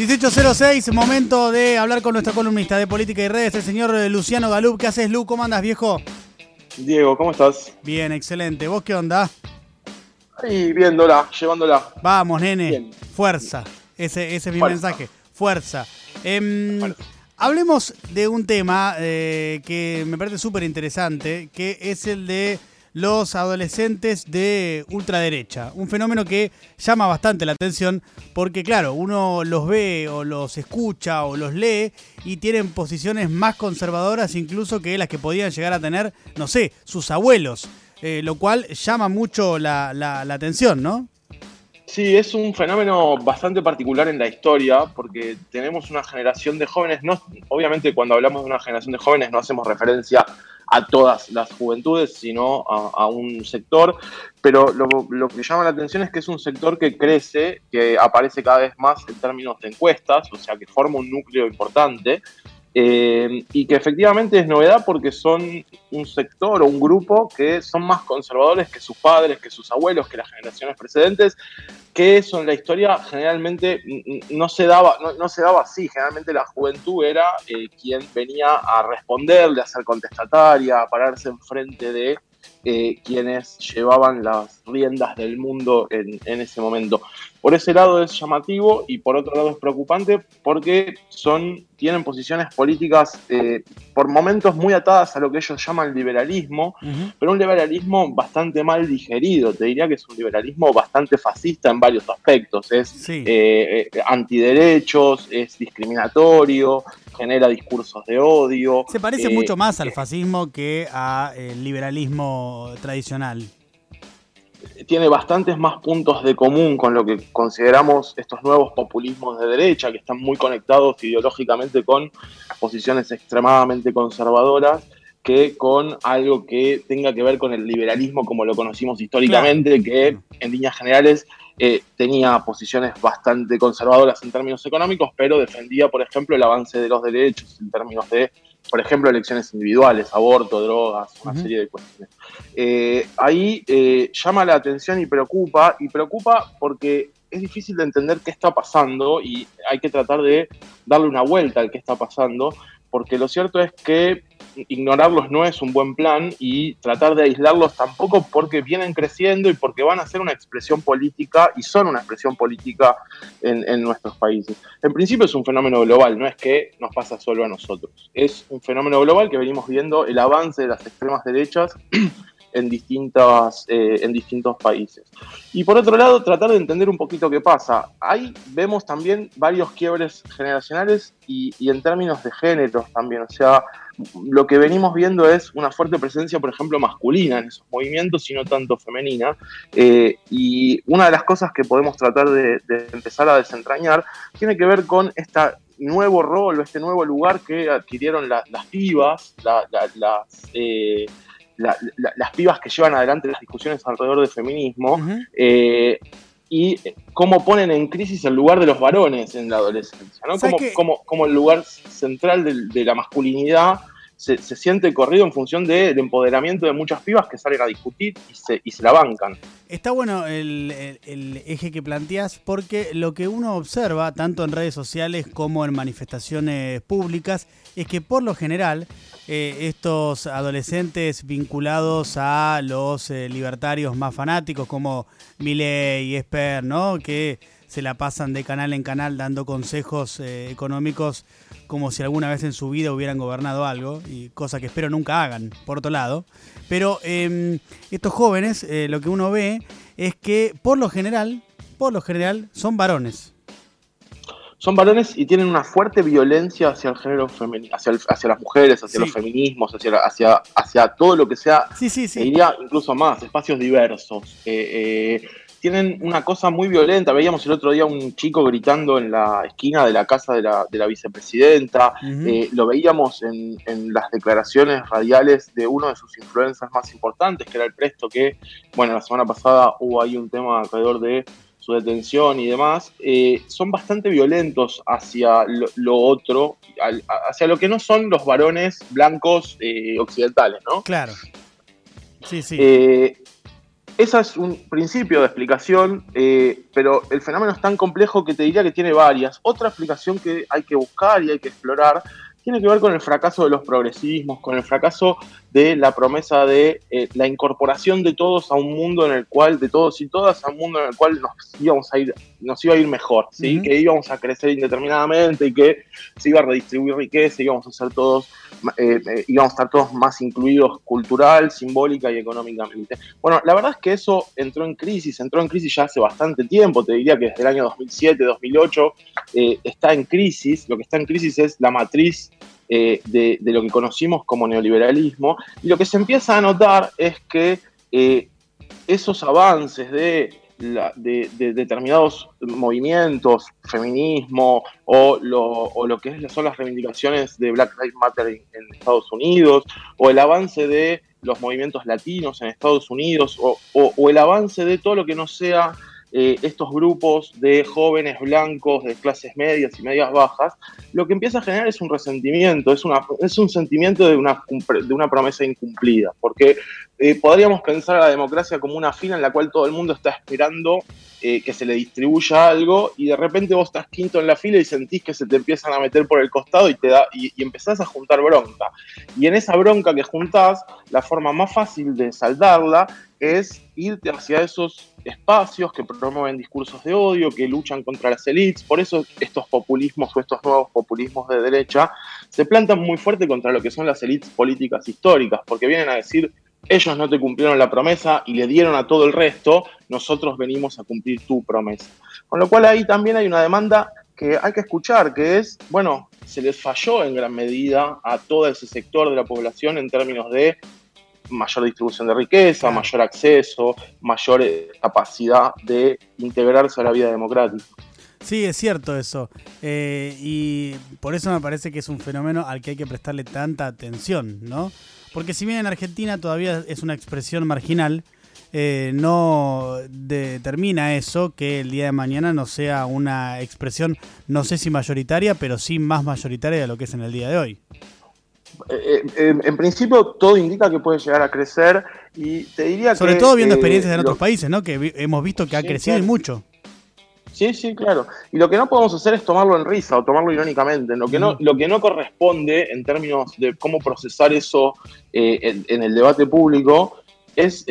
1806, momento de hablar con nuestro columnista de política y redes, el señor Luciano Galup. ¿Qué haces, Lu? ¿Cómo andas, viejo? Diego, ¿cómo estás? Bien, excelente. ¿Vos qué onda? Ahí, viéndola, llevándola. Vamos, nene. Fuerza. Ese, ese es mi mensaje. Fuerza. Em, hablemos de un tema eh, que me parece súper interesante, que es el de los adolescentes de ultraderecha. Un fenómeno que llama bastante la atención porque, claro, uno los ve o los escucha o los lee y tienen posiciones más conservadoras incluso que las que podían llegar a tener, no sé, sus abuelos. Eh, lo cual llama mucho la, la, atención, ¿no? Sí, es un fenómeno bastante particular en la historia porque tenemos una generación de jóvenes, no, obviamente cuando hablamos de una generación de jóvenes no hacemos referencia a todas las juventudes, sino a, un sector. Pero lo, que llama la atención es que es un sector que crece, que aparece cada vez más en términos de encuestas, o sea, que forma un núcleo importante. Eh, y que efectivamente es novedad porque son un sector o un grupo que son más conservadores que sus padres, que sus abuelos, que las generaciones precedentes, que eso en la historia generalmente no se daba, no, se daba así, generalmente la juventud era eh, quien venía a responderle, a ser contestataria, a pararse enfrente de eh, quienes llevaban las riendas del mundo en, ese momento. Por ese lado es llamativo y por otro lado es preocupante porque son, tienen posiciones políticas eh, por momentos muy atadas a lo que ellos llaman liberalismo, pero un liberalismo bastante mal digerido. Te diría que es un liberalismo bastante fascista en varios aspectos. Es eh, antiderechos, es discriminatorio, genera discursos de odio. Se parece eh, mucho más al eh, fascismo que al eh, liberalismo tradicional. Tiene bastantes más puntos de común con lo que consideramos estos nuevos populismos de derecha, que están muy conectados ideológicamente con posiciones extremadamente conservadoras que con algo que tenga que ver con el liberalismo como lo conocimos históricamente, que en líneas generales eh, tenía posiciones bastante conservadoras en términos económicos, pero defendía, por ejemplo, el avance de los derechos en términos de, por ejemplo, elecciones individuales, aborto, drogas, una serie de cuestiones. Eh, ahí eh, llama la atención y preocupa, y preocupa porque es difícil de entender qué está pasando y hay que tratar de darle una vuelta al que está pasando, porque lo cierto es que ignorarlos no es un buen plan y tratar de aislarlos tampoco porque vienen creciendo y porque van a ser una expresión política y son una expresión política en, nuestros países. En principio es un fenómeno global, no es que nos pasa solo a nosotros. Es un fenómeno global que venimos viendo el avance de las extremas derechas en, distintas, eh, en distintos países. Y por otro lado, tratar de entender un poquito qué pasa. Ahí vemos también varios quiebres generacionales y, en términos de géneros también. O sea, lo que venimos viendo es una fuerte presencia, por ejemplo, masculina en esos movimientos y no tanto femenina. Eh, y una de las cosas que podemos tratar de, empezar a desentrañar tiene que ver con este nuevo rol o este nuevo lugar que adquirieron las pibas, eh, las pibas que llevan adelante las discusiones alrededor del feminismo. Eh, y cómo ponen en crisis el lugar de los varones en la adolescencia, ¿no? Como, el lugar central de la masculinidad se, siente corrido en función del empoderamiento de muchas pibas que salen a discutir y se, y se la bancan. Está bueno el, eje que planteas porque lo que uno observa, tanto en redes sociales como en manifestaciones públicas, es que por lo general eh, estos adolescentes vinculados a los eh, libertarios más fanáticos como Milei y Esper, ¿no? Que se la pasan de canal en canal dando consejos eh, económicos como si alguna vez en su vida hubieran gobernado algo, y cosa que espero nunca hagan, por otro lado. Pero em, estos jóvenes, eh, lo que uno ve es que por lo general, por lo general, son varones. Son varones y tienen una fuerte violencia hacia el género femenino, hacia, hacia las mujeres, hacia los feminismos, hacia, hacia, hacia todo lo que sea, sí, sí, sí. diría incluso más, espacios diversos. Eh, eh tienen una cosa muy violenta. Veíamos el otro día un chico gritando en la esquina de la casa de la, de la vicepresidenta. Eh, lo veíamos en, las declaraciones radiales de uno de sus influencers más importantes, que era el Presto, que, bueno, la semana pasada hubo ahí un tema alrededor de su detención y demás. Eh, son bastante violentos hacia lo, otro, hacia lo que no son los varones blancos eh, occidentales, ¿no? Claro. Sí, sí ese es un principio de explicación, eh, pero el fenómeno es tan complejo que te diría que tiene varias. Otra explicación que hay que buscar y hay que explorar tiene que ver con el fracaso de los progresismos, con el fracaso de la promesa de eh, la incorporación de todos a un mundo en el cual, de todos y todas, a un mundo en el cual nos íbamos a ir, nos iba a ir mejor, ¿sí? que íbamos a crecer indeterminadamente y que se iba a redistribuir riqueza, íbamos a ser todos, eh, eh, íbamos a estar todos más incluidos cultural, simbólica y económicamente. Bueno, la verdad es que eso entró en crisis, entró en crisis ya hace bastante tiempo, te diría que desde el año 2007, 2008 está en crisis, lo que está en crisis es la matriz eh, de, lo que conocimos como neoliberalismo. Y lo que se empieza a notar es que eh, esos avances de, determinados movimientos, feminismo o lo, que son las reivindicaciones de Black Lives Matter en, Estados Unidos, o el avance de los movimientos latinos en Estados Unidos, o el avance de todo lo que no sea eh, estos grupos de jóvenes blancos de clases medias y medias bajas, lo que empieza a generar es un resentimiento, es, una, es un sentimiento de una, de una promesa incumplida, porque eh, podríamos pensar a la democracia como una fila en la cual todo el mundo está esperando eh, que se le distribuya algo y de repente vos estás quinto en la fila y sentís que se te empiezan a meter por el costado y, te da, y, y empezás a juntar bronca. Y en esa bronca que juntás, la forma más fácil de saldarla es irte hacia esos espacios que promueven discursos de odio, que luchan contra las élites. Por eso estos populismos o estos nuevos populismos de derecha se plantan muy fuerte contra lo que son las élites políticas históricas, porque vienen a decir, ellos no te cumplieron la promesa y le dieron a todo el resto, nosotros venimos a cumplir tu promesa. Con lo cual ahí también hay una demanda que hay que escuchar, que es, bueno, se les falló en gran medida a todo ese sector de la población en términos de mayor distribución de riqueza, mayor acceso, mayor eh, capacidad de integrarse a la vida democrática. Sí, es cierto eso. Eh, y por eso me parece que es un fenómeno al que hay que prestarle tanta atención, ¿no? Porque si bien en Argentina todavía es una expresión marginal, eh, no determina eso que el día de mañana no sea una expresión, no sé si mayoritaria, pero sí más mayoritaria de lo que es en el día de hoy. Eh, eh, en, principio todo indica que puede llegar a crecer y te diría Sobre todo viendo experiencias en otros países, ¿no? Que hemos visto que ha crecido y mucho. Sí, sí, claro. Y lo que no podemos hacer es tomarlo en risa o tomarlo irónicamente. Lo que no, lo que no corresponde en términos de cómo procesar eso en, el debate público es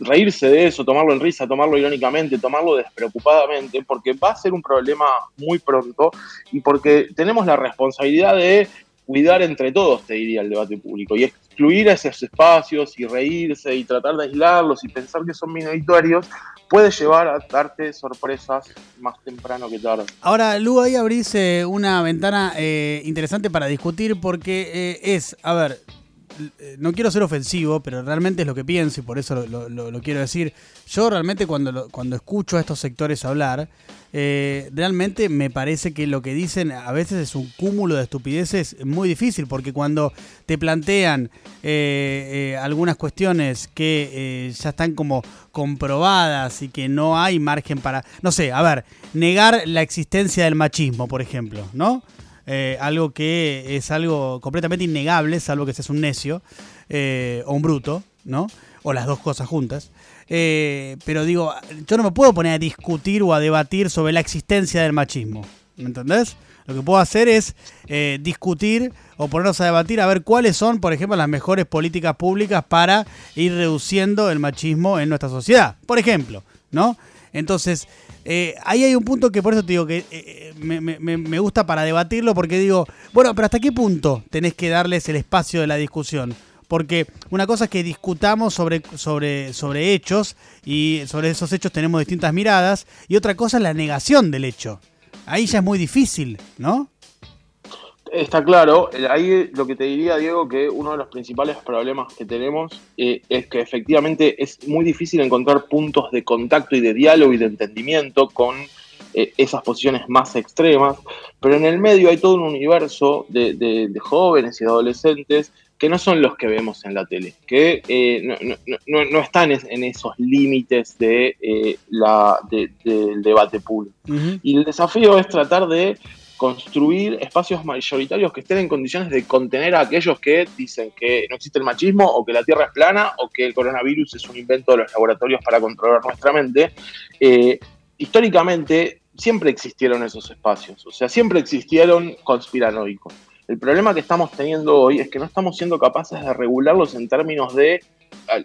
reírse de eso, tomarlo en risa, tomarlo irónicamente, tomarlo despreocupadamente, porque va a ser un problema muy pronto y porque tenemos la responsabilidad de cuidar entre todos, te diría, el debate público, y excluir esos espacios y reírse y tratar de aislarlos y pensar que son minoritarios puede llevar a darte sorpresas más temprano que tarde. Ahora, Lu, ahí abrís eh, una ventana eh, interesante para discutir porque eh, es, a ver, no quiero ser ofensivo, pero realmente es lo que pienso y por eso lo, quiero decir. Yo realmente cuando, cuando escucho a estos sectores hablar, eh, realmente me parece que lo que dicen a veces es un cúmulo de estupideces muy difícil, porque cuando te plantean eh, eh, algunas cuestiones que ya están como comprobadas y que no hay margen para, no sé, a ver, negar la existencia del machismo, por ejemplo, ¿no? Eh, algo que es algo completamente innegable, salvo que seas un necio eh, o un bruto, ¿no? O las dos cosas juntas. Eh, pero digo, yo no me puedo poner a discutir o a debatir sobre la existencia del machismo. ¿Me entendés? Lo que puedo hacer es discutir o ponernos a debatir a ver cuáles son, por ejemplo, las mejores políticas públicas para ir reduciendo el machismo en nuestra sociedad. Por ejemplo, ¿no? Entonces, eh, ahí hay un punto que por eso te digo que eh, eh, me, gusta para debatirlo, porque digo, bueno, pero ¿hasta qué punto tenés que darles el espacio de la discusión? Porque una cosa es que discutamos sobre, sobre, sobre hechos y sobre esos hechos tenemos distintas miradas, y otra cosa es la negación del hecho. Ahí ya es muy difícil, ¿no? Está claro, ahí lo que te diría, Diego, que uno de los principales problemas que tenemos eh, es que efectivamente es muy difícil encontrar puntos de contacto y de diálogo y de entendimiento con eh, esas posiciones más extremas, pero en el medio hay todo un universo de, jóvenes y de adolescentes que no son los que vemos en la tele, que eh, no, están en esos límites de, la, del debate público. Y el desafío es tratar de construir espacios mayoritarios que estén en condiciones de contener a aquellos que dicen que no existe el machismo o que la Tierra es plana o que el coronavirus es un invento de los laboratorios para controlar nuestra mente. Eh, históricamente siempre existieron esos espacios, o sea, siempre existieron conspiranoicos. El problema que estamos teniendo hoy es que no estamos siendo capaces de regularlos en términos de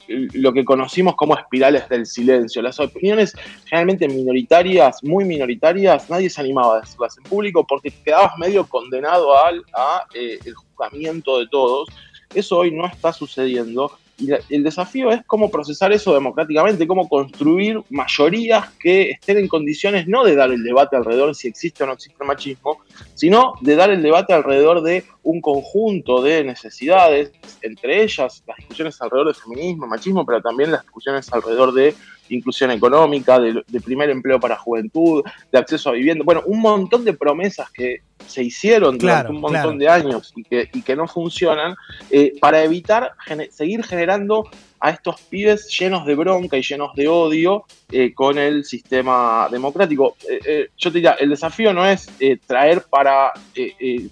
lo que conocimos como espirales del silencio. Las opiniones generalmente minoritarias, muy minoritarias, nadie se animaba a decirlas en público porque quedabas medio condenado al a, eh, el juzgamiento de todos. Eso hoy no está sucediendo y el desafío es cómo procesar eso democráticamente, cómo construir mayorías que estén en condiciones no de dar el debate alrededor de si existe o no existe machismo, sino de dar el debate alrededor de un conjunto de necesidades, entre ellas las discusiones alrededor de feminismo, machismo, pero también las discusiones alrededor de inclusión económica, de, primer empleo para juventud, de acceso a vivienda, bueno, un montón de promesas que se hicieron durante un montón de años y que, y que no funcionan, eh, para evitar seguir generando a estos pibes llenos de bronca y llenos de odio eh, con el sistema democrático. Eh, yo te diría, el desafío no es traer para,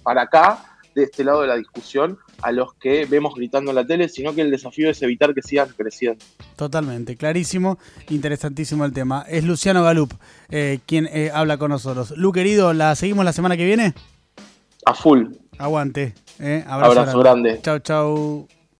para acá de este lado de la discusión a los que vemos gritando en la tele, sino que el desafío es evitar que sigan creciendo. Totalmente, clarísimo, interesantísimo el tema. Es Luciano Galup eh, quien eh, habla con nosotros. Lu, querido, ¿la seguimos la semana que viene? A full. Aguante. Eh. Abrazo, Abrazo grande. Chau, chau.